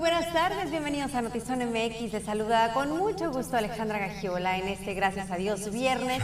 buenas tardes, bienvenidos a Notizón MX. Les saluda con mucho gusto Alejandra Gagiola en este, gracias a Dios, viernes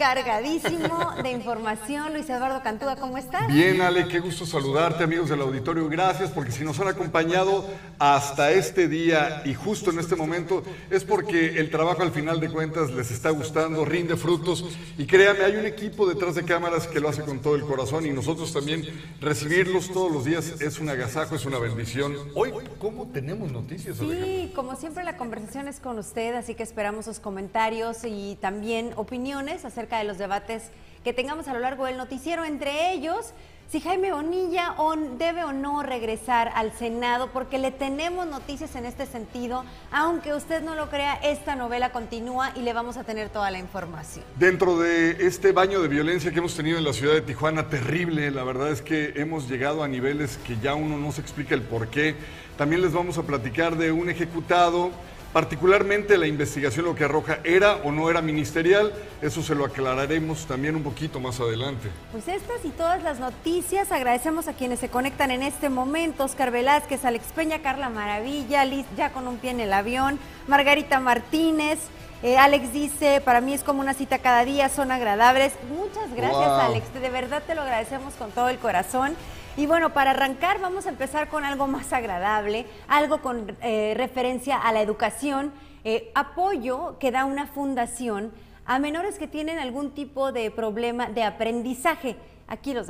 cargadísimo de información. Luis Eduardo Cantúa, ¿cómo estás? Bien, Ale, qué gusto saludarte, amigos del auditorio. Gracias, porque si nos han acompañado hasta este día y justo en este momento, es porque el trabajo al final de cuentas les está gustando, rinde frutos. Y créame, hay un equipo detrás de cámaras que lo hace con todo el corazón y nosotros también recibirlos todos los días es un agasajo, es una bendición. Hoy, ¿cómo tenemos noticias? Sí, como siempre la conversación es con usted, así que esperamos sus comentarios y también opiniones acerca de los debates que tengamos a lo largo del noticiero, entre ellos si Jaime Bonilla debe o no regresar al Senado, porque le tenemos noticias en este sentido. Aunque usted no lo crea, esta novela continúa y le vamos a tener toda la información. Dentro de este baño de violencia que hemos tenido en la ciudad de Tijuana, terrible, la verdad es que hemos llegado a niveles que ya uno no se explica el por qué. También les vamos a platicar de un ejecutado Particularmente la investigación lo que arroja era o no era ministerial, eso se lo aclararemos también un poquito más adelante. Pues estas y todas las noticias, agradecemos a quienes se conectan en este momento, Oscar Velázquez, Alex Peña, Carla Maravilla, Liz ya con un pie en el avión, Margarita Martínez, eh, Alex dice, para mí es como una cita cada día, son agradables. Muchas gracias Alex, de verdad te lo agradecemos con todo el corazón. Y bueno, para arrancar vamos a empezar con algo más agradable, algo con eh, referencia a la educación, eh, apoyo que da una fundación a menores que tienen algún tipo de problema de aprendizaje. Aquí los.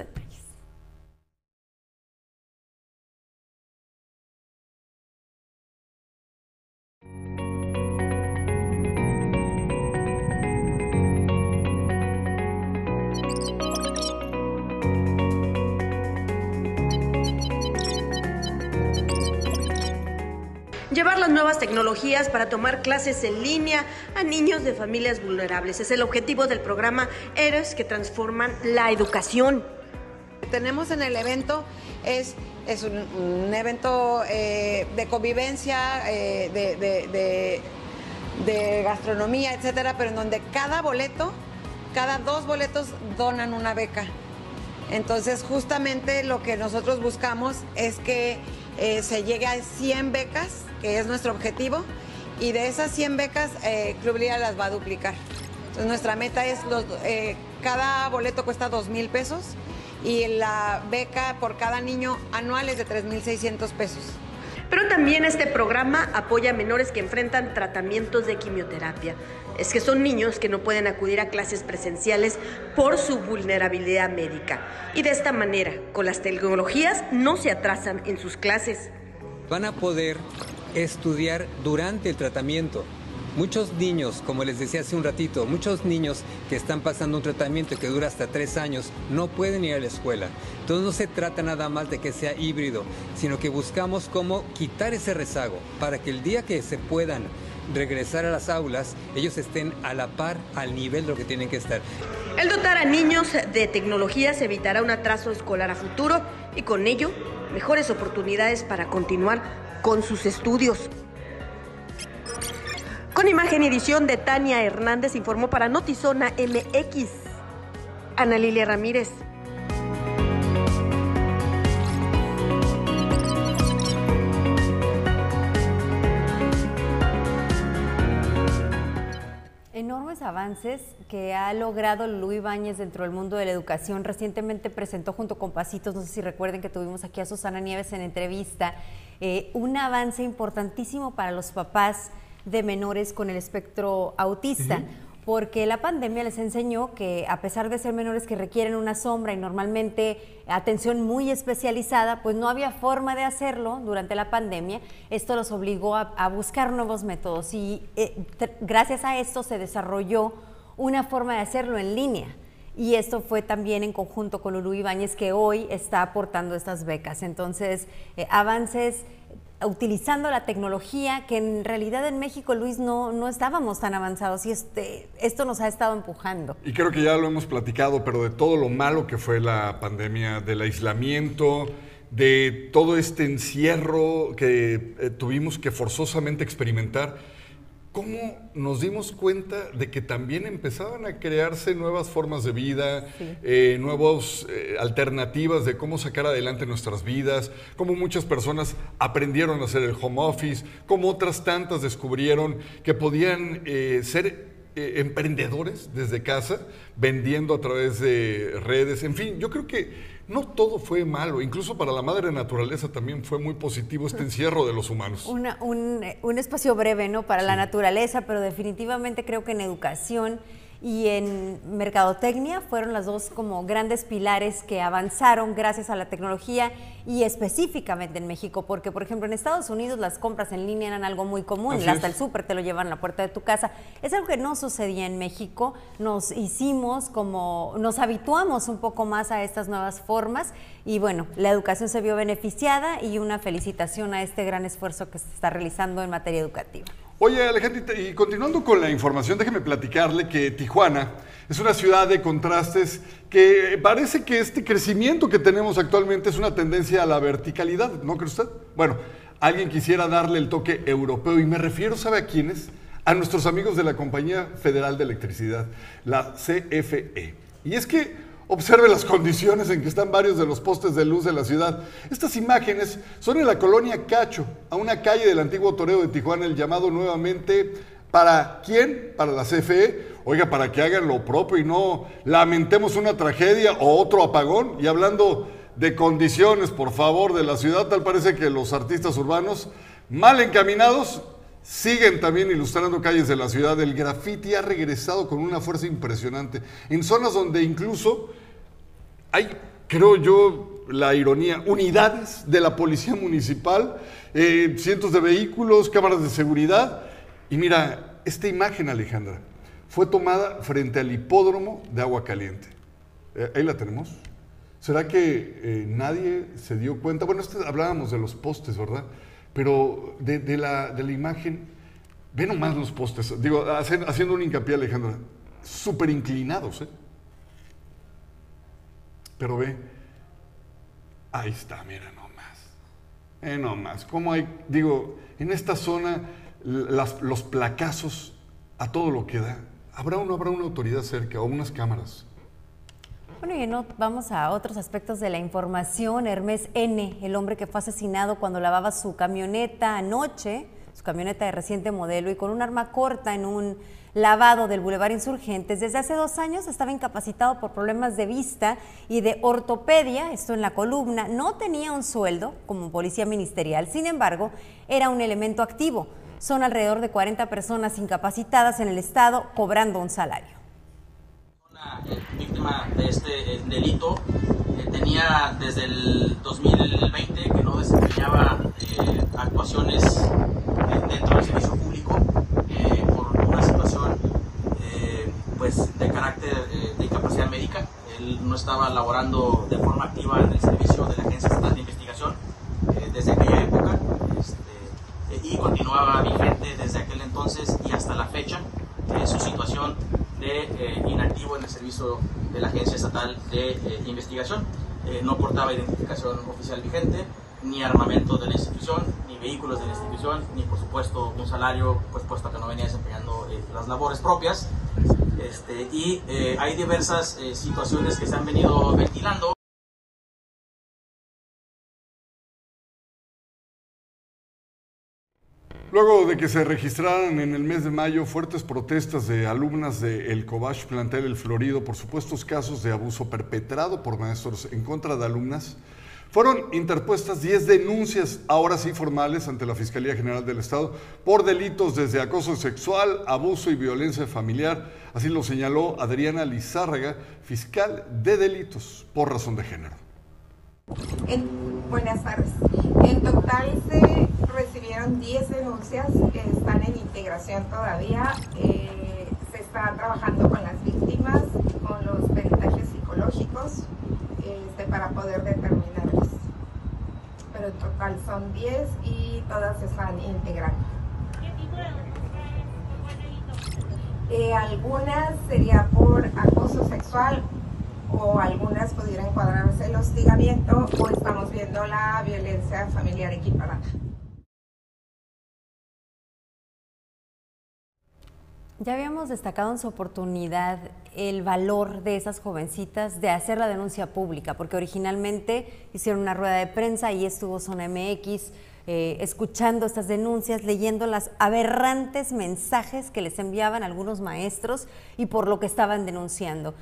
Llevar las nuevas tecnologías para tomar clases en línea a niños de familias vulnerables. Es el objetivo del programa Héroes que transforman la educación. Tenemos en el evento es, es un, evento eh, de convivencia, eh, de, de gastronomía, etcétera, pero en donde cada boleto, cada dos boletos donan una beca. Entonces, justamente lo que nosotros buscamos es que eh, se llegue a 100 becas, que es nuestro objetivo, y de esas 100 becas, eh, Club Lía las va a duplicar. Entonces, nuestra meta es, los, eh, cada boleto cuesta 2 mil pesos y la beca por cada niño anual es de 3.600 pesos. Pero también este programa apoya a menores que enfrentan tratamientos de quimioterapia. Es que son niños que no pueden acudir a clases presenciales por su vulnerabilidad médica. Y de esta manera, con las tecnologías, no se atrasan en sus clases. Van a poder estudiar durante el tratamiento. Muchos niños, como les decía hace un ratito, muchos niños que están pasando un tratamiento que dura hasta tres años no pueden ir a la escuela. Entonces no se trata nada más de que sea híbrido, sino que buscamos cómo quitar ese rezago para que el día que se puedan regresar a las aulas, ellos estén a la par, al nivel de lo que tienen que estar. El dotar a niños de tecnologías evitará un atraso escolar a futuro y con ello mejores oportunidades para continuar con sus estudios. Con imagen y edición de Tania Hernández informó para Notizona MX. Ana Lilia Ramírez. enormes avances que ha logrado Luis Báñez dentro del mundo de la educación. Recientemente presentó junto con Pasitos, no sé si recuerden que tuvimos aquí a Susana Nieves en entrevista, eh, un avance importantísimo para los papás de menores con el espectro autista. Porque la pandemia les enseñó que a pesar de ser menores que requieren una sombra y normalmente atención muy especializada, pues no había forma de hacerlo durante la pandemia. Esto los obligó a, buscar nuevos métodos y eh, gracias a esto se desarrolló una forma de hacerlo en línea. Y esto fue también en conjunto con Lulu Ibáñez, que hoy está aportando estas becas. Entonces, eh, avances utilizando la tecnología, que en realidad en México, Luis, no, no estábamos tan avanzados y este, esto nos ha estado empujando. Y creo que ya lo hemos platicado, pero de todo lo malo que fue la pandemia, del aislamiento, de todo este encierro que eh, tuvimos que forzosamente experimentar, cómo nos dimos cuenta de que también empezaban a crearse nuevas formas de vida, eh, nuevas eh, alternativas de cómo sacar adelante nuestras vidas, cómo muchas personas aprendieron a hacer el home office, cómo otras tantas descubrieron que podían eh, ser emprendedores desde casa, vendiendo a través de redes, en fin, yo creo que no todo fue malo, incluso para la madre naturaleza también fue muy positivo este encierro de los humanos. un, espacio breve, ¿no? Para la naturaleza, pero definitivamente creo que en educación y en mercadotecnia fueron las dos como grandes pilares que avanzaron gracias a la tecnología y específicamente en México, porque por ejemplo en Estados Unidos las compras en línea eran algo muy común, hasta el súper te lo llevan a la puerta de tu casa. Es algo que no sucedía en México, nos hicimos como, nos habituamos un poco más a estas nuevas formas y bueno, la educación se vio beneficiada y una felicitación a este gran esfuerzo que se está realizando en materia educativa. Oye, Alejandro, y continuando con la información, déjeme platicarle que Tijuana es una ciudad de contrastes que parece que este crecimiento que tenemos actualmente es una tendencia a la verticalidad, ¿no cree usted? Bueno, alguien quisiera darle el toque europeo y me refiero, ¿sabe a quiénes? A nuestros amigos de la Compañía Federal de Electricidad, la CFE. Y es que Observe las condiciones en que están varios de los postes de luz de la ciudad. Estas imágenes son en la colonia Cacho, a una calle del antiguo Toreo de Tijuana, el llamado nuevamente para quién? Para la CFE. Oiga, para que hagan lo propio y no lamentemos una tragedia o otro apagón. Y hablando de condiciones, por favor, de la ciudad, tal parece que los artistas urbanos, mal encaminados, siguen también ilustrando calles de la ciudad. El graffiti ha regresado con una fuerza impresionante. En zonas donde incluso hay, creo yo, la ironía, unidades de la policía municipal, eh, cientos de vehículos, cámaras de seguridad. Y mira, esta imagen, Alejandra, fue tomada frente al hipódromo de agua caliente. Eh, ahí la tenemos. ¿Será que eh, nadie se dio cuenta? Bueno, este, hablábamos de los postes, ¿verdad? Pero de, la, de la, imagen, ve nomás los postes, digo, haciendo un hincapié, Alejandra, súper inclinados, ¿eh? Pero ve, ahí está, mira nomás. Eh, nomás. ¿Cómo hay, digo, en esta zona los placazos a todo lo que da? ¿Habrá o no habrá una autoridad cerca o unas cámaras? Bueno, y no, vamos a otros aspectos de la información. Hermes N., el hombre que fue asesinado cuando lavaba su camioneta anoche, su camioneta de reciente modelo, y con un arma corta en un lavado del Boulevard Insurgentes. Desde hace dos años estaba incapacitado por problemas de vista y de ortopedia, esto en la columna. No tenía un sueldo como policía ministerial, sin embargo, era un elemento activo. Son alrededor de 40 personas incapacitadas en el estado cobrando un salario. Una eh, víctima de este eh, delito eh, tenía desde el 2020 que no desempeñaba actuaciones dentro del servicio público una situación eh, pues de carácter eh, de incapacidad médica. Él no estaba laborando de forma activa en el servicio de la Agencia Estatal de Investigación eh, desde aquella época este, y continuaba vigente desde aquel entonces y hasta la fecha su situación de inactivo en el servicio de la Agencia Estatal de Investigación. no portaba identificación oficial vigente, ni armamento de la institución, vehículos de la institución, ni por supuesto un salario, pues puesto que no venía desempeñando eh, las labores propias. Este, y eh, hay diversas eh, situaciones que se han venido ventilando. Luego de que se registraran en el mes de mayo fuertes protestas de alumnas de El Cobach Plantel El Florido por supuestos casos de abuso perpetrado por maestros en contra de alumnas, fueron interpuestas 10 denuncias, ahora sí formales, ante la Fiscalía General del Estado por delitos desde acoso sexual, abuso y violencia familiar. Así lo señaló Adriana Lizárraga, fiscal de delitos por razón de género. buenas tardes. En total se recibieron 10 denuncias que están en integración todavía. Eh, se está trabajando con las víctimas, con los peritajes psicológicos, este, para poder determinarlos. Pero en total son 10 y todas están integrando. ¿Qué tipo de eh, algunas sería por acoso sexual o algunas pudieran encuadrarse el hostigamiento o estamos viendo la violencia familiar equiparada. Ya habíamos destacado en su oportunidad el valor de esas jovencitas de hacer la denuncia pública, porque originalmente hicieron una rueda de prensa y estuvo Zona MX eh, escuchando estas denuncias, leyendo las aberrantes mensajes que les enviaban algunos maestros y por lo que estaban denunciando.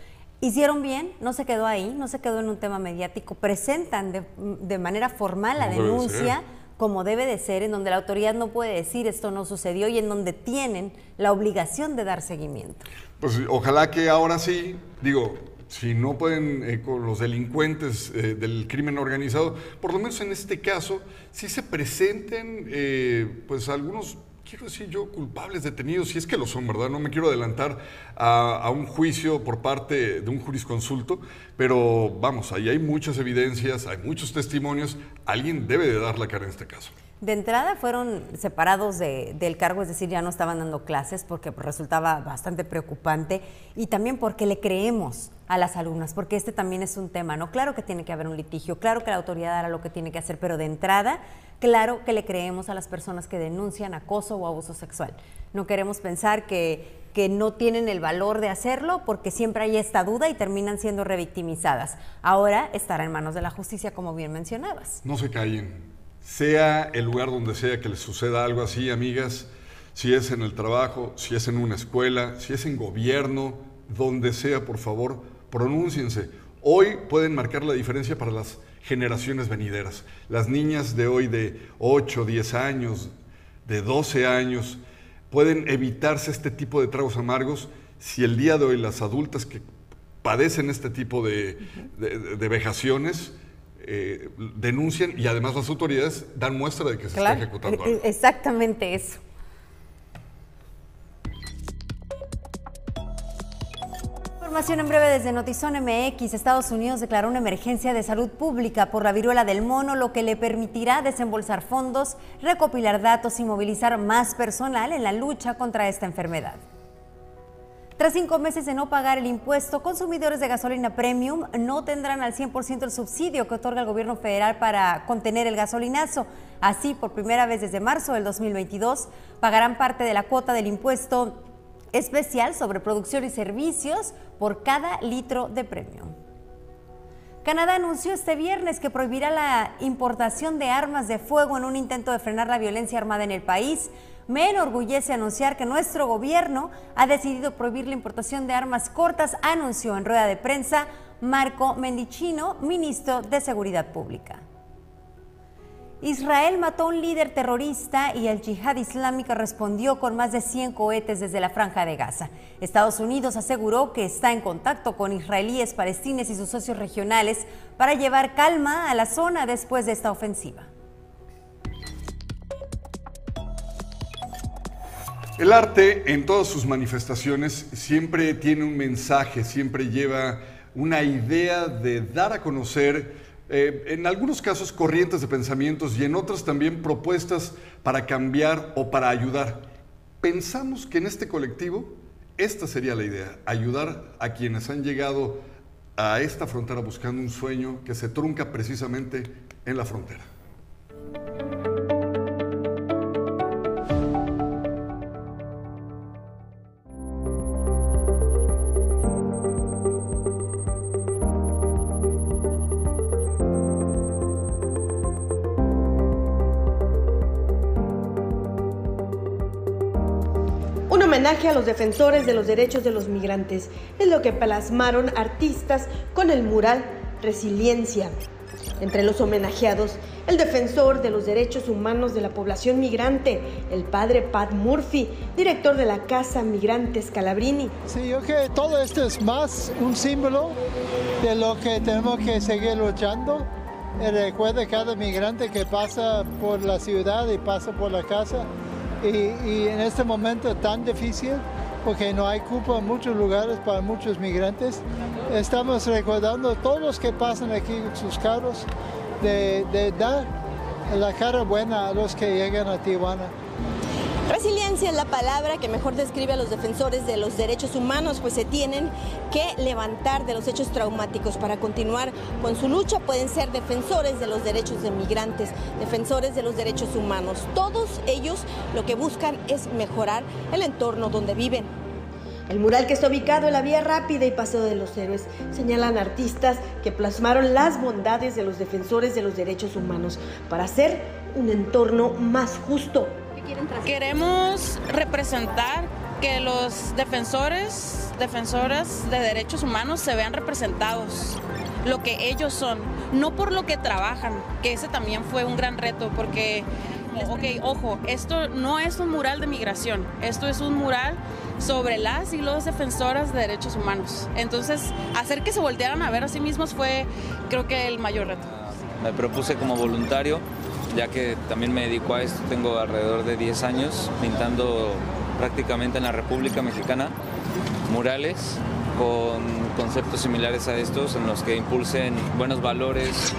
Hicieron bien, no se quedó ahí, no se quedó en un tema mediático, presentan de, manera formal la denuncia como debe de ser, en donde la autoridad no puede decir esto no sucedió y en donde tienen la obligación de dar seguimiento. Pues ojalá que ahora sí, digo, si no pueden eh, con los delincuentes eh, del crimen organizado, por lo menos en este caso, sí se presenten eh, pues algunos quiero decir yo, culpables detenidos, si es que lo son, ¿verdad? No me quiero adelantar a, un juicio por parte de un jurisconsulto, pero vamos, ahí hay muchas evidencias, hay muchos testimonios, alguien debe de dar la cara en este caso. De entrada fueron separados del cargo, es decir, ya no estaban dando clases porque resultaba bastante preocupante y también porque le creemos a las alumnas, porque este también es un tema, ¿no? Claro que tiene que haber un litigio, claro que la autoridad hará lo que tiene que hacer, pero de entrada, claro que le creemos a las personas que denuncian acoso o abuso sexual. No queremos pensar que, que no tienen el valor de hacerlo porque siempre hay esta duda y terminan siendo revictimizadas. Ahora estará en manos de la justicia, como bien mencionabas. No se callen sea el lugar donde sea que les suceda algo así, amigas, si es en el trabajo, si es en una escuela, si es en gobierno, donde sea, por favor, pronúnciense. Hoy pueden marcar la diferencia para las generaciones venideras. Las niñas de hoy de 8, 10 años, de 12 años, pueden evitarse este tipo de tragos amargos si el día de hoy las adultas que padecen este tipo de, de vejaciones, eh, denuncian y además las autoridades dan muestra de que se está ejecutando algo. Exactamente eso. Información en breve desde Notizón MX. Estados Unidos declaró una emergencia de salud pública por la viruela del mono, lo que le permitirá desembolsar fondos, recopilar datos y movilizar más personal en la lucha contra esta enfermedad. Tras cinco meses de no pagar el impuesto, consumidores de gasolina premium no tendrán al 100% el subsidio que otorga el gobierno federal para contener el gasolinazo. Así, por primera vez desde marzo del 2022, pagarán parte de la cuota del impuesto especial sobre producción y servicios por cada litro de premium. Canadá anunció este viernes que prohibirá la importación de armas de fuego en un intento de frenar la violencia armada en el país. Me enorgullece anunciar que nuestro gobierno ha decidido prohibir la importación de armas cortas, anunció en rueda de prensa Marco Mendicino, ministro de Seguridad Pública. Israel mató a un líder terrorista y el yihad islámico respondió con más de 100 cohetes desde la franja de Gaza. Estados Unidos aseguró que está en contacto con israelíes, palestinos y sus socios regionales para llevar calma a la zona después de esta ofensiva. El arte en todas sus manifestaciones siempre tiene un mensaje, siempre lleva una idea de dar a conocer eh, en algunos casos corrientes de pensamientos y en otros también propuestas para cambiar o para ayudar. Pensamos que en este colectivo esta sería la idea, ayudar a quienes han llegado a esta frontera buscando un sueño que se trunca precisamente en la frontera. Homenaje a los defensores de los derechos de los migrantes. Es lo que plasmaron artistas con el mural Resiliencia. Entre los homenajeados, el defensor de los derechos humanos de la población migrante, el padre Pat Murphy, director de la Casa Migrantes Calabrini. Sí, yo creo que todo esto es más un símbolo de lo que tenemos que seguir luchando. Recuerda cada migrante que pasa por la ciudad y pasa por la casa y, en este momento tan difícil, porque no hay cupo en muchos lugares para muchos migrantes, estamos recordando a todos los que pasan aquí sus carros de dar la cara buena a los que llegan a Tijuana. Resiliencia es la palabra que mejor describe a los defensores de los derechos humanos, pues se tienen que levantar de los hechos traumáticos para continuar con su lucha. Pueden ser defensores de los derechos de migrantes, defensores de los derechos humanos. Todos ellos lo que buscan es mejorar el entorno donde viven. El mural que está ubicado en la vía rápida y Paseo de los Héroes señalan artistas que plasmaron las bondades de los defensores de los derechos humanos para hacer un entorno más justo. Queremos representar que los defensores, defensoras de derechos humanos se vean representados, lo que ellos son, no por lo que trabajan, que ese también fue un gran reto, porque, ok, ojo, esto no es un mural de migración, esto es un mural sobre las y los defensoras de derechos humanos. Entonces, hacer que se voltearan a ver a sí mismos fue, creo que, el mayor reto. Me propuse como voluntario, ya que también me dedico a esto, tengo alrededor de 10 años pintando prácticamente en la República Mexicana murales con conceptos similares a estos, en los que impulsen buenos valores,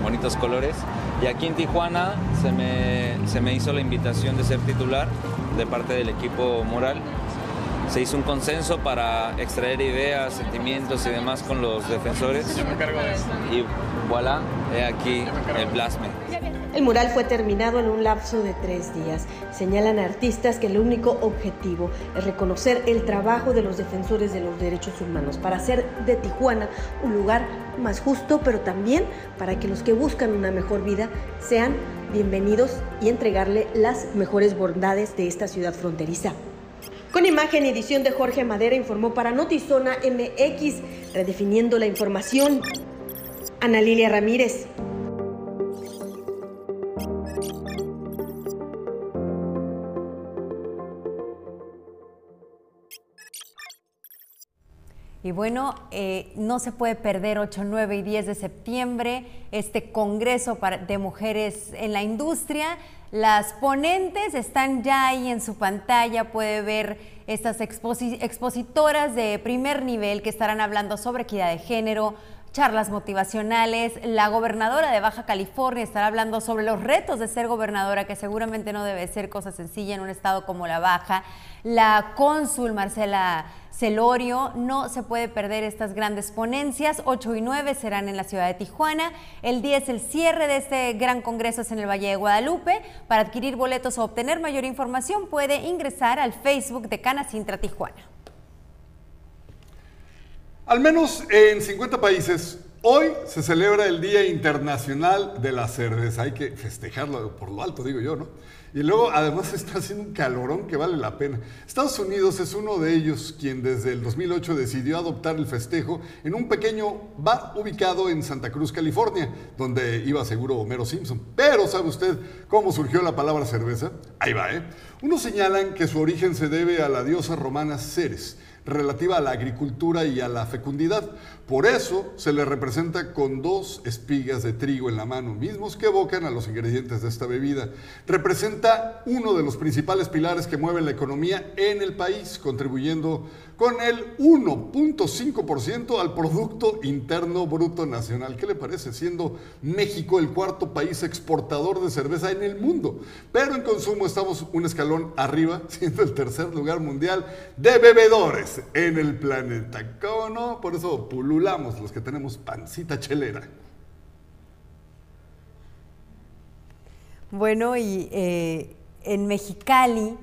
bonitos colores. Y aquí en Tijuana se me, se me hizo la invitación de ser titular de parte del equipo mural se hizo un consenso para extraer ideas, sentimientos y demás con los defensores. Y voilà, he aquí el plasme. El mural fue terminado en un lapso de tres días. Señalan artistas que el único objetivo es reconocer el trabajo de los defensores de los derechos humanos para hacer de Tijuana un lugar más justo, pero también para que los que buscan una mejor vida sean bienvenidos y entregarle las mejores bondades de esta ciudad fronteriza. Con imagen y edición de Jorge Madera informó para Notizona MX, redefiniendo la información. Ana Lilia Ramírez. Y bueno, eh, no se puede perder 8, 9 y 10 de septiembre este Congreso de Mujeres en la Industria. Las ponentes están ya ahí en su pantalla, puede ver estas expositoras de primer nivel que estarán hablando sobre equidad de género, charlas motivacionales. La gobernadora de Baja California estará hablando sobre los retos de ser gobernadora, que seguramente no debe ser cosa sencilla en un estado como la Baja. La cónsul Marcela Celorio. No se puede perder estas grandes ponencias. 8 y 9 serán en la ciudad de Tijuana. El 10 el cierre de este gran congreso es en el Valle de Guadalupe. Para adquirir boletos o obtener mayor información puede ingresar al Facebook de Canacintra Tijuana. Al menos en 50 países Hoy se celebra el Día Internacional de la Cerveza. Hay que festejarlo por lo alto, digo yo, ¿no? Y luego, además, está haciendo un calorón que vale la pena. Estados Unidos es uno de ellos quien desde el 2008 decidió adoptar el festejo en un pequeño bar ubicado en Santa Cruz, California, donde iba seguro Homero Simpson. Pero, ¿sabe usted cómo surgió la palabra cerveza? Ahí va, ¿eh? Unos señalan que su origen se debe a la diosa romana Ceres relativa a la agricultura y a la fecundidad. Por eso se le representa con dos espigas de trigo en la mano, mismos que evocan a los ingredientes de esta bebida. Representa uno de los principales pilares que mueven la economía en el país, contribuyendo con el 1.5% al Producto Interno Bruto Nacional. ¿Qué le parece? Siendo México el cuarto país exportador de cerveza en el mundo. Pero en consumo estamos un escalón arriba, siendo el tercer lugar mundial de bebedores en el planeta. ¿Cómo no? Por eso pululamos los que tenemos pancita chelera. Bueno, y eh, en Mexicali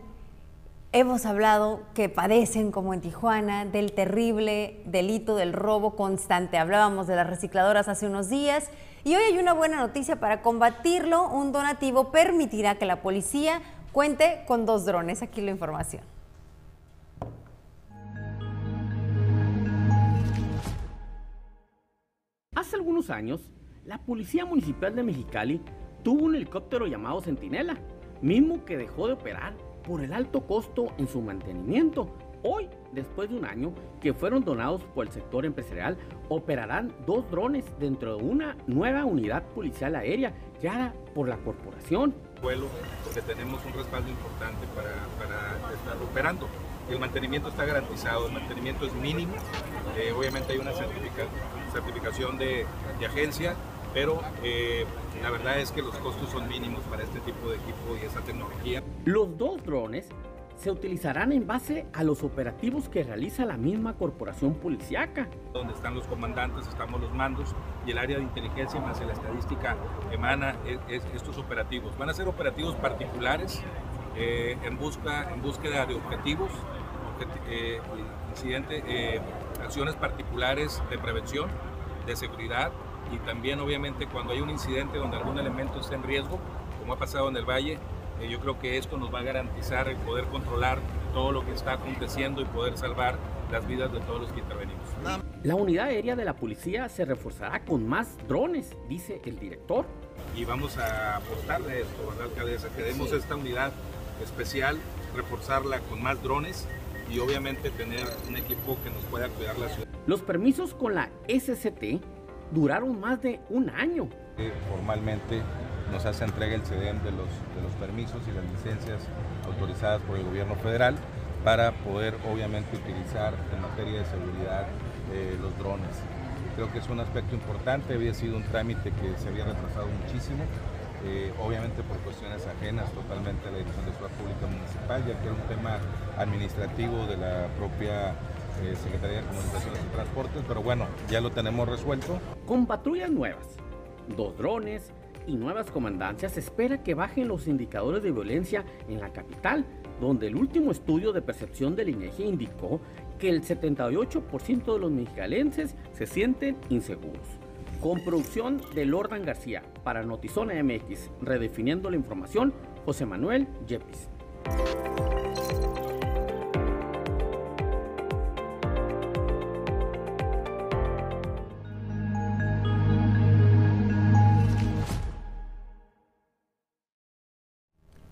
Hemos hablado que padecen, como en Tijuana, del terrible delito del robo constante. Hablábamos de las recicladoras hace unos días y hoy hay una buena noticia para combatirlo. Un donativo permitirá que la policía cuente con dos drones. Aquí la información. Hace algunos años, la Policía Municipal de Mexicali tuvo un helicóptero llamado Centinela, mismo que dejó de operar por el alto costo en su mantenimiento. Hoy, después de un año que fueron donados por el sector empresarial, operarán dos drones dentro de una nueva unidad policial aérea creada por la corporación. Vuelo, porque tenemos un respaldo importante para, estar operando. El mantenimiento está garantizado, el mantenimiento es mínimo. Eh, obviamente hay una certificación de, de agencia pero eh, la verdad es que los costos son mínimos para este tipo de equipo y esa tecnología. Los dos drones se utilizarán en base a los operativos que realiza la misma corporación policiaca. Donde están los comandantes, estamos los mandos y el área de inteligencia más la estadística emana estos operativos. Van a ser operativos particulares eh, en, busca, en búsqueda de objetivos eh, incidente, eh, acciones particulares de prevención, de seguridad y también obviamente cuando hay un incidente donde algún elemento está en riesgo, como ha pasado en el Valle, eh, yo creo que esto nos va a garantizar el poder controlar todo lo que está aconteciendo y poder salvar las vidas de todos los que intervenimos. La unidad aérea de la policía se reforzará con más drones, dice el director. Y vamos a apostarle esto, ¿verdad, alcaldesa? Queremos esta unidad especial, reforzarla con más drones y obviamente tener un equipo que nos pueda cuidar la ciudad. Los permisos con la SCT duraron más de un año. Formalmente nos hace entrega el CEDEM de los, de los permisos y las licencias autorizadas por el gobierno federal para poder obviamente utilizar en materia de seguridad eh, los drones. Creo que es un aspecto importante, había sido un trámite que se había retrasado muchísimo, eh, obviamente por cuestiones ajenas totalmente a la Dirección de Seguridad Pública Municipal, ya que era un tema administrativo de la propia eh, Secretaría de Comunicaciones y Transportes, pero bueno, ya lo tenemos resuelto. Con patrullas nuevas, dos drones y nuevas comandancias, se espera que bajen los indicadores de violencia en la capital, donde el último estudio de percepción del INEGI indicó que el 78% de los mexicalenses se sienten inseguros. Con producción de Lordan García para Notizona MX, redefiniendo la información, José Manuel Yepis.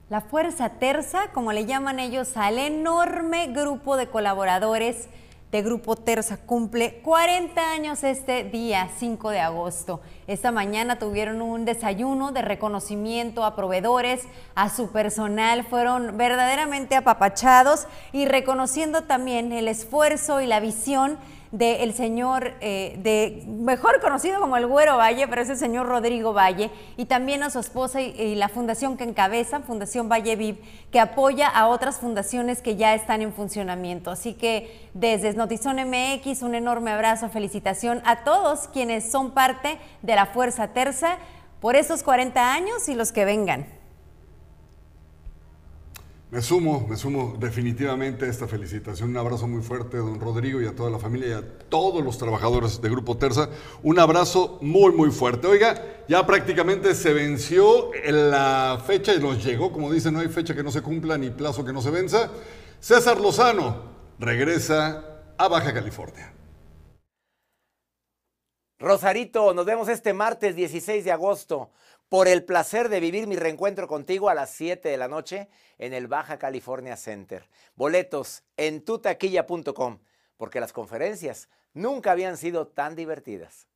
La Fuerza Terza, como le llaman ellos al enorme grupo de colaboradores de Grupo Terza, cumple 40 años este día 5 de agosto. Esta mañana tuvieron un desayuno de reconocimiento a proveedores, a su personal, fueron verdaderamente apapachados y reconociendo también el esfuerzo y la visión del señor, eh, de, mejor conocido como el Güero Valle, pero es el señor Rodrigo Valle, y también a su esposa y, la fundación que encabeza, Fundación Valle Viv, que apoya a otras fundaciones que ya están en funcionamiento. Así que desde Notizón MX, un enorme abrazo, felicitación a todos quienes son parte de la Fuerza Terza por estos 40 años y los que vengan. Me sumo, me sumo definitivamente a esta felicitación. Un abrazo muy fuerte a don Rodrigo y a toda la familia y a todos los trabajadores de Grupo Terza. Un abrazo muy, muy fuerte. Oiga, ya prácticamente se venció la fecha y nos llegó, como dicen, no hay fecha que no se cumpla ni plazo que no se venza. César Lozano regresa a Baja California. Rosarito, nos vemos este martes 16 de agosto por el placer de vivir mi reencuentro contigo a las 7 de la noche en el Baja California Center. Boletos en tutaquilla.com, porque las conferencias nunca habían sido tan divertidas.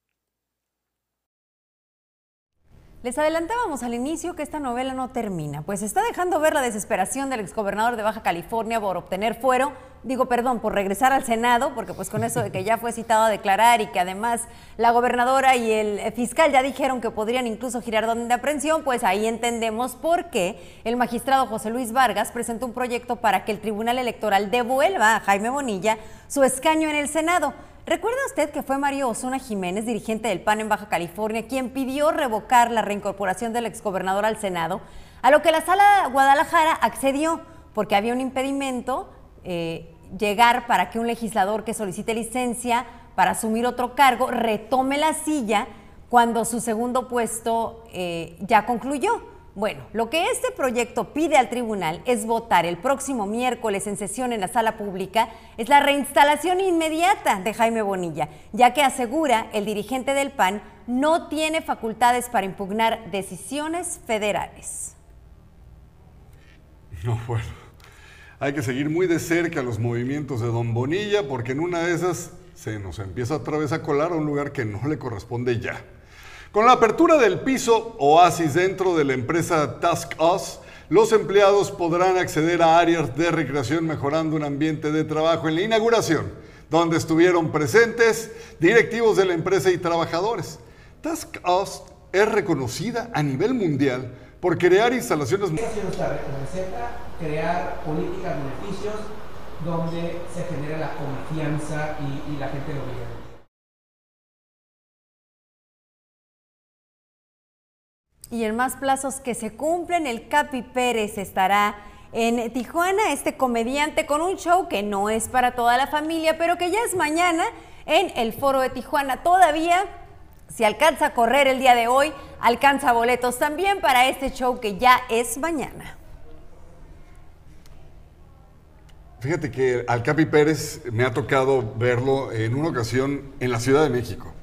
Les adelantábamos al inicio que esta novela no termina, pues está dejando ver la desesperación del exgobernador de Baja California por obtener fuero, digo perdón, por regresar al Senado, porque pues con eso de que ya fue citado a declarar y que además la gobernadora y el fiscal ya dijeron que podrían incluso girar donde de aprehensión, pues ahí entendemos por qué el magistrado José Luis Vargas presentó un proyecto para que el Tribunal Electoral devuelva a Jaime Bonilla su escaño en el Senado. ¿Recuerda usted que fue Mario Osuna Jiménez, dirigente del PAN en Baja California, quien pidió revocar la reincorporación del exgobernador al Senado? A lo que la sala Guadalajara accedió porque había un impedimento eh, llegar para que un legislador que solicite licencia para asumir otro cargo retome la silla cuando su segundo puesto eh, ya concluyó. Bueno, lo que este proyecto pide al tribunal es votar el próximo miércoles en sesión en la sala pública es la reinstalación inmediata de Jaime Bonilla, ya que asegura el dirigente del PAN no tiene facultades para impugnar decisiones federales. No, bueno, hay que seguir muy de cerca los movimientos de Don Bonilla porque en una de esas se nos empieza otra vez a colar a un lugar que no le corresponde ya. Con la apertura del piso Oasis dentro de la empresa Task Us, los empleados podrán acceder a áreas de recreación mejorando un ambiente de trabajo en la inauguración, donde estuvieron presentes directivos de la empresa y trabajadores. Task Us es reconocida a nivel mundial por crear instalaciones... crear políticas, beneficios, donde se genera la confianza y, y la gente lo vive. Y en más plazos que se cumplen, el Capi Pérez estará en Tijuana, este comediante con un show que no es para toda la familia, pero que ya es mañana en el Foro de Tijuana. Todavía, si alcanza a correr el día de hoy, alcanza boletos también para este show que ya es mañana. Fíjate que al Capi Pérez me ha tocado verlo en una ocasión en la Ciudad de México.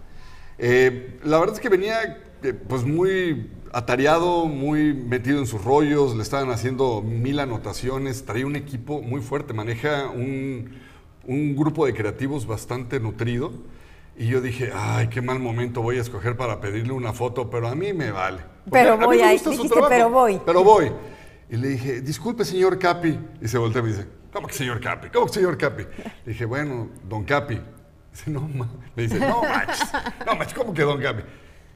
Eh, la verdad es que venía eh, pues muy atareado, muy metido en sus rollos, le estaban haciendo mil anotaciones, traía un equipo muy fuerte, maneja un, un grupo de creativos bastante nutrido. Y yo dije, ay, qué mal momento voy a escoger para pedirle una foto, pero a mí me vale. Porque Pero voy ahí, dijiste, trabajo, pero voy. Pero voy. Y le dije, disculpe, señor Capi. Y se voltea y me dice, ¿cómo que señor Capi? ¿Cómo que señor Capi? Le dije, bueno, don Capi. Dice, no, ma. Me dice, no, manches. No, manches, ¿cómo que don Capi?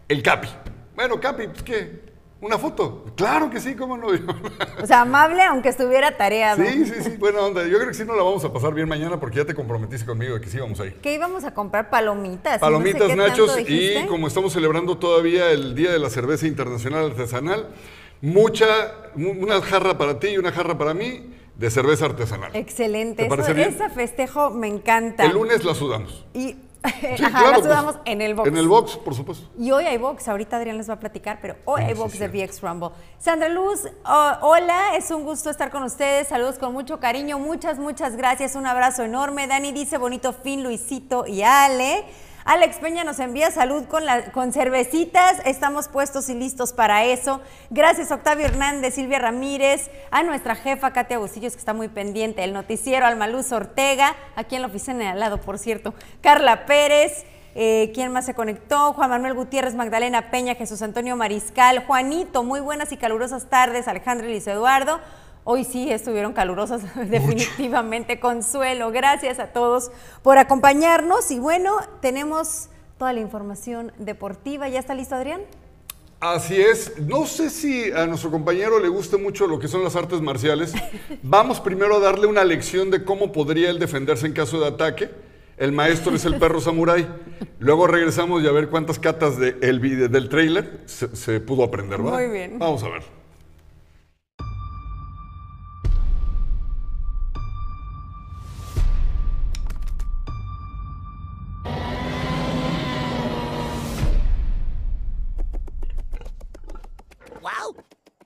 El Capi. Bueno, Capi, pues qué, ¿una foto? Claro que sí, ¿cómo no? O sea, amable aunque estuviera tareado. Sí, sí, sí, buena onda. Yo creo que sí nos la vamos a pasar bien mañana porque ya te comprometiste conmigo de que sí vamos a ir. Que íbamos a comprar palomitas. no sé Palomitas, nachos y como estamos celebrando todavía el Día de la Cerveza Internacional Artesanal, mucha, una jarra para ti y una jarra para mí de cerveza artesanal. Excelente. ¿Te parece Eso- ese festejo me encanta. El lunes la sudamos. Y Sí, Ajá, claro, la pues, sudamos en el box. En el box, por supuesto. Y hoy hay box, ahorita Adrián les va a platicar, pero hoy Ah, hay box sí. de VX Rumble. Sandra Luz, oh, hola, es un gusto estar con ustedes, saludos con mucho cariño, muchas, muchas gracias, un abrazo enorme. Dani dice bonito fin, Luisito y Ale. Alex Peña nos envía salud con, con cervecitas, estamos puestos y listos para eso. Gracias Octavio Hernández, Silvia Ramírez, a nuestra jefa Katia Bustillos que está muy pendiente, el noticiero Almaluz Ortega, aquí en la oficina al lado, por cierto, Carla Pérez. Eh, ¿Quién más se conectó? Juan Manuel Gutiérrez, Magdalena Peña, Jesús Antonio Mariscal, Juanito, muy buenas y calurosas tardes, Alejandro y Luis Eduardo. Hoy sí estuvieron calurosas, definitivamente. Consuelo, gracias a todos por acompañarnos. Y bueno, tenemos toda la información deportiva. ¿Ya está listo, Adrián? Así es. No sé si a nuestro compañero le guste mucho lo que son las artes marciales. Vamos primero a darle una lección de cómo podría él defenderse en caso de ataque. El maestro es el perro samurái. Luego regresamos y a ver cuántas catas de el del trailer se, se pudo aprender, ¿va? Muy bien. Vamos a ver.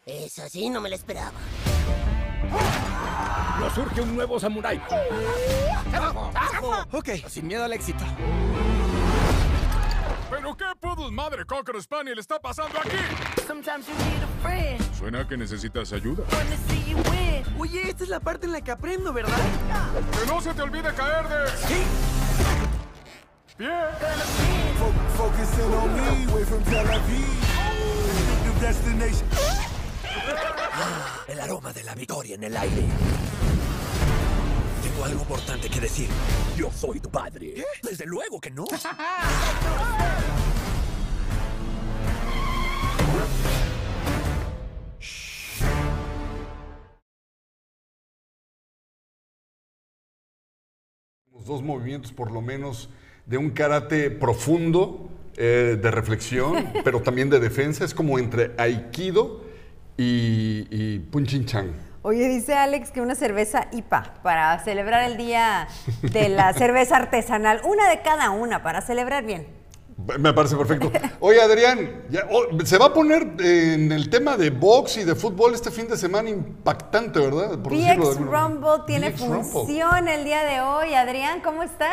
Esa sí no me la esperaba. Nos surge un nuevo samurái. Ok, sin miedo al éxito. ¿Pero qué pudos madre Cocker Spaniel está pasando aquí? Suena que necesitas ayuda. Oye, esta es la parte en la que aprendo, ¿verdad? ¡Que no se te olvide caer de... Sí. ¡Pie! Focusing on me, way from Tel Aviv. Destination. El aroma de la victoria en el aire. Tengo algo importante que decir. Yo soy tu padre. Desde luego que no. Dos movimientos por lo menos de un karate profundo, eh, de reflexión, pero también de defensa. Es como entre aikido y, y punchin chan. Oye, dice Alex que una cerveza IPA para celebrar el día de la cerveza artesanal. Una de cada una para celebrar bien. Me parece perfecto. Oye, Adrián, ya- oh, se va a poner eh, en el tema de box y de fútbol este fin de semana impactante, ¿verdad? Por manera. Rumble tiene Rumble. función el día de hoy. Adrián, ¿cómo estás?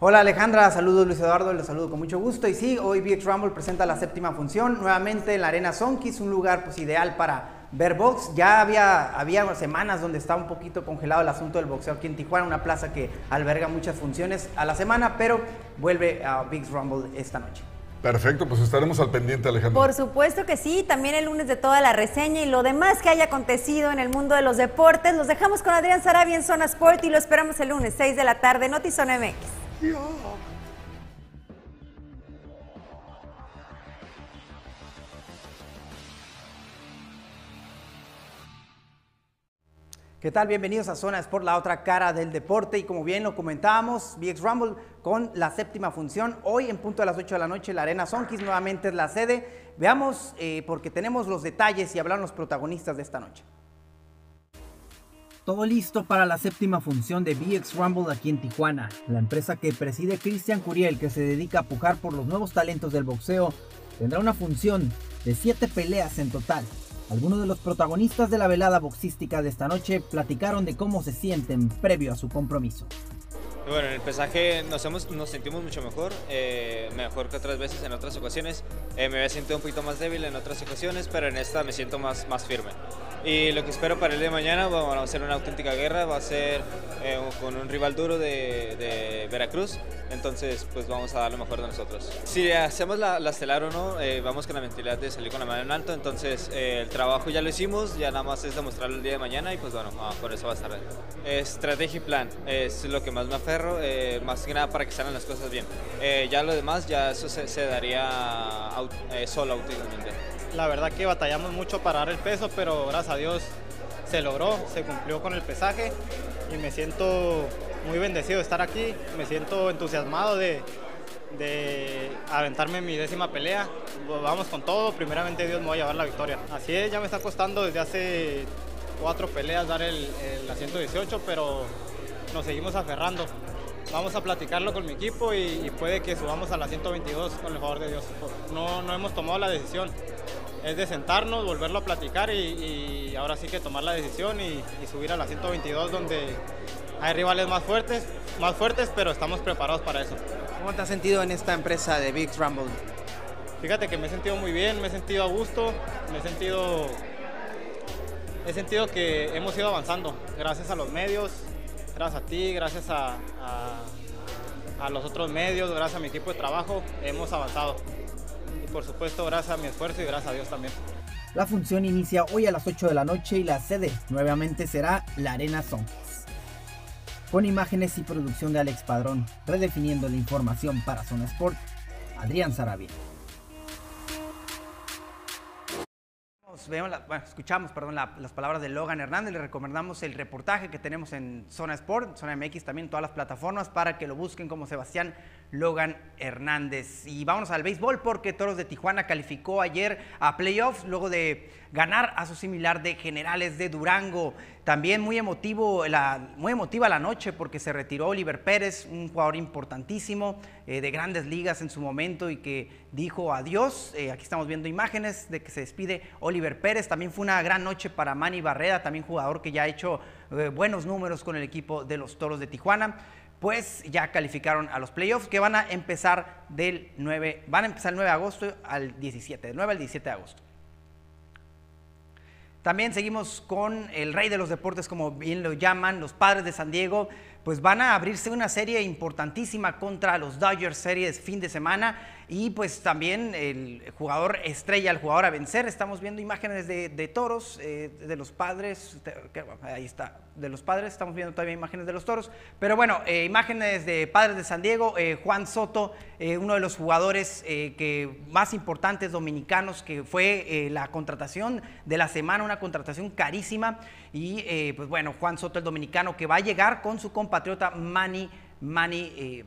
Hola Alejandra, saludos Luis Eduardo, les saludo con mucho gusto. Y sí, hoy VX Rumble presenta la séptima función, nuevamente en la Arena Sonkis, un lugar pues ideal para ver box. Ya había, había semanas donde estaba un poquito congelado el asunto del boxeo aquí en Tijuana, una plaza que alberga muchas funciones a la semana, pero vuelve a VX Rumble esta noche. Perfecto, pues estaremos al pendiente, Alejandro. Por supuesto que sí, también el lunes de toda la reseña y lo demás que haya acontecido en el mundo de los deportes. Los dejamos con Adrián Sarabia en Zona Sport y lo esperamos el lunes, 6 de la tarde, Notizona MX. ¿Qué tal? Bienvenidos a Zona Sport, la otra cara del deporte. Y como bien lo comentábamos, VX Rumble con la séptima función. Hoy en punto a las 8 de la noche, la Arena Sonkis nuevamente es la sede. Veamos, eh, porque tenemos los detalles y hablan los protagonistas de esta noche. Todo listo para la séptima función de BX Rumble aquí en Tijuana. La empresa que preside Cristian Curiel, que se dedica a pujar por los nuevos talentos del boxeo, tendrá una función de siete peleas en total. Algunos de los protagonistas de la velada boxística de esta noche platicaron de cómo se sienten previo a su compromiso. Bueno, en el pesaje nos, sentimos mucho mejor, eh, mejor que otras veces en otras ocasiones. Eh, me había sentido un poquito más débil en otras ocasiones, pero en esta me siento más firme. Y lo que espero para el día de mañana bueno, va a ser una auténtica guerra, va a ser eh, con un rival duro de, de, Veracruz, entonces pues vamos a dar lo mejor de nosotros. Si hacemos la, la estelar o no, vamos con la mentalidad de salir con la mano en alto, entonces el trabajo ya lo hicimos, ya nada más es demostrarlo el día de mañana y pues bueno, ah, por eso va a estar. Estrategia y plan es lo que más me afecta eh, más que nada para que salgan las cosas bien. Eh, ya lo demás, ya eso se, daría eh, solo auténticamente. La verdad que batallamos mucho para dar el peso, pero gracias a Dios se logró, se cumplió con el pesaje y me siento muy bendecido de estar aquí, me siento entusiasmado de, aventarme mi décima pelea. Vamos con todo, primeramente Dios me va a llevar la victoria. Así es, ya me está costando desde hace cuatro peleas dar el, el, la 118, pero nos seguimos aferrando. Vamos a platicarlo con mi equipo y, puede que subamos a la 122 con el favor de Dios. No, no hemos tomado la decisión. Es de sentarnos, volverlo a platicar y, ahora sí que tomar la decisión y, subir a la 122 donde hay rivales más fuertes, más fuertes, pero estamos preparados para eso. ¿Cómo te has sentido en esta empresa de Big Rumble? Fíjate que me he sentido muy bien, me he sentido a gusto, me he sentido, he sentido que hemos ido avanzando gracias a los medios, gracias a ti, gracias a, a, los otros medios, gracias a mi equipo de trabajo, hemos avanzado. Por supuesto, gracias a mi esfuerzo y gracias a Dios también. La función inicia hoy a las 8 de la noche y la sede nuevamente será la Arena Songs. Con imágenes y producción de Alex Padrón, redefiniendo la información para Zona Sport, Adrián Sarabia. escuchamos perdón, las palabras de Logan Hernández, le recomendamos el reportaje que tenemos en Zona Sport, Zona MX también, todas las plataformas para que lo busquen como Sebastián Logan Hernández. Y vámonos al béisbol porque Toros de Tijuana calificó ayer a playoffs luego de ganar a su similar de Generales de Durango. También muy, emotivo, muy emotiva la noche porque se retiró Oliver Pérez, un jugador importantísimo eh, de grandes ligas en su momento y que dijo adiós. Eh, aquí estamos viendo imágenes de que se despide Oliver Pérez. También fue una gran noche para Manny Barrera, también jugador que ya ha hecho eh, buenos números con el equipo de los Toros de Tijuana pues ya calificaron a los playoffs que van a empezar del 9, van a empezar el 9 de agosto al 17, del 9 al 17 de agosto. También seguimos con el rey de los deportes, como bien lo llaman, los padres de San Diego, pues van a abrirse una serie importantísima contra los Dodgers Series fin de semana y pues también el jugador estrella, el jugador a vencer. Estamos viendo imágenes de, toros, eh, de los padres, ahí está, de los padres, estamos viendo todavía imágenes de los toros. Pero bueno, eh, imágenes de padres de San Diego, eh, Juan Soto, uno de los jugadores que más importantes dominicanos, que fue la contratación de la semana, una contratación carísima. Y pues bueno, Juan Soto, el dominicano, que va a llegar con su compatriota Manny, Manny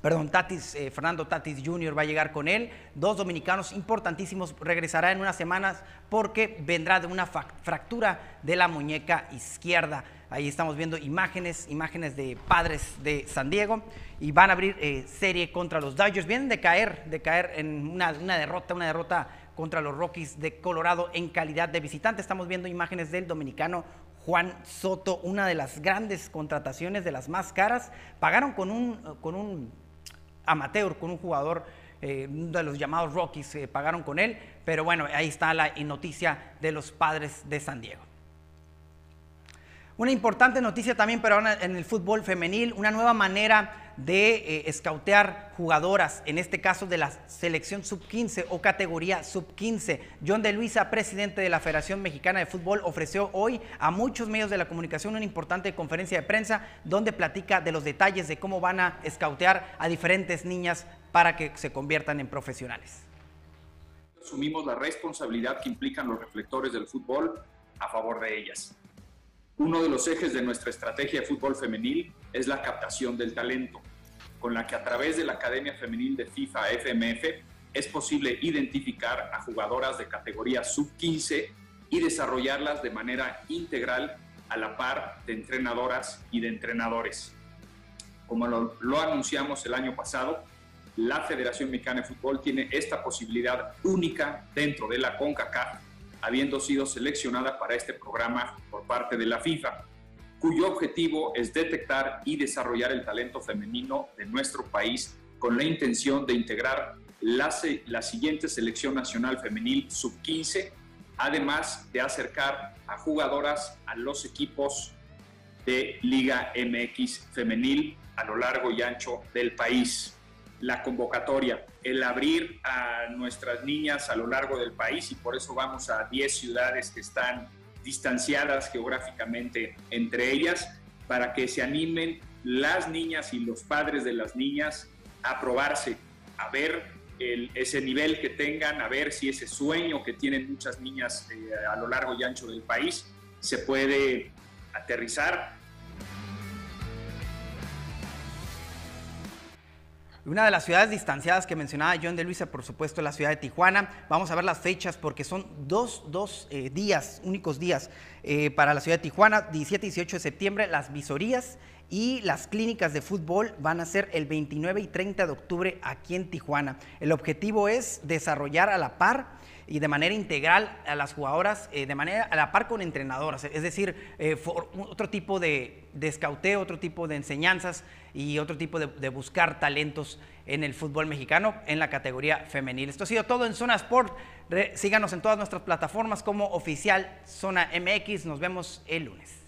perdón, Tatis, eh, Fernando Tatis Jr. va a llegar con él. Dos dominicanos importantísimos regresará en unas semanas porque vendrá de una fractura de la muñeca izquierda. Ahí estamos viendo imágenes, imágenes de padres de San Diego y van a abrir eh, serie contra los Dodgers. Vienen de caer, de caer en una, una derrota, una derrota contra los Rockies de Colorado en calidad de visitante. Estamos viendo imágenes del dominicano Juan Soto, una de las grandes contrataciones, de las más caras. Pagaron con un, con un amateur, con un jugador eh, de los llamados Rockies, eh, pagaron con él, pero bueno, ahí está la noticia de los padres de San Diego. Una importante noticia también pero en el fútbol femenil, una nueva manera de eh, jugadoras, en este caso de la selección sub-15 o categoría sub-15. John de Luisa, presidente de la Federación Mexicana de Fútbol, ofreció hoy a muchos medios de la comunicación una importante conferencia de prensa donde platica de los detalles de cómo van a escautear a diferentes niñas para que se conviertan en profesionales. Asumimos la responsabilidad que implican los reflectores del fútbol a favor de ellas. Uno de los ejes de nuestra estrategia de fútbol femenil es la captación del talento, con la que a través de la Academia Femenil de FIFA FMF es posible identificar a jugadoras de categoría sub-15 y desarrollarlas de manera integral a la par de entrenadoras y de entrenadores. Como lo, anunciamos el año pasado, la Federación Mexicana de Fútbol tiene esta posibilidad única dentro de la CONCACAF, habiendo sido seleccionada para este programa por parte de la FIFA, cuyo objetivo es detectar y desarrollar el talento femenino de nuestro país con la intención de integrar la, la siguiente selección nacional femenil sub-15, además de acercar a jugadoras a los equipos de Liga MX femenil a lo largo y ancho del país. La convocatoria, el abrir a nuestras niñas a lo largo del país y por eso vamos a 10 ciudades que están distanciadas geográficamente entre ellas para que se animen las niñas y los padres de las niñas a probarse, a ver ese nivel que tengan, a ver si ese sueño que tienen muchas niñas eh, a lo largo y ancho del país se puede aterrizar Una de las ciudades distanciadas que mencionaba John de Luisa, por supuesto, es la ciudad de Tijuana. Vamos a ver las fechas porque son dos, dos eh, días, únicos días eh, para la ciudad de Tijuana, 17 y 18 de septiembre, las visorías y las clínicas de fútbol van a ser el 29 y 30 de octubre aquí en Tijuana. El objetivo es desarrollar a la par y de manera integral a las jugadoras, eh, de manera a la par con entrenadoras, es decir, otro tipo de, de escauteo, otro tipo de enseñanzas y otro tipo de, buscar talentos en el fútbol mexicano en la categoría femenil. Esto ha sido todo en Zona Sport. síganos en todas nuestras plataformas como oficial Zona MX. Nos vemos el lunes.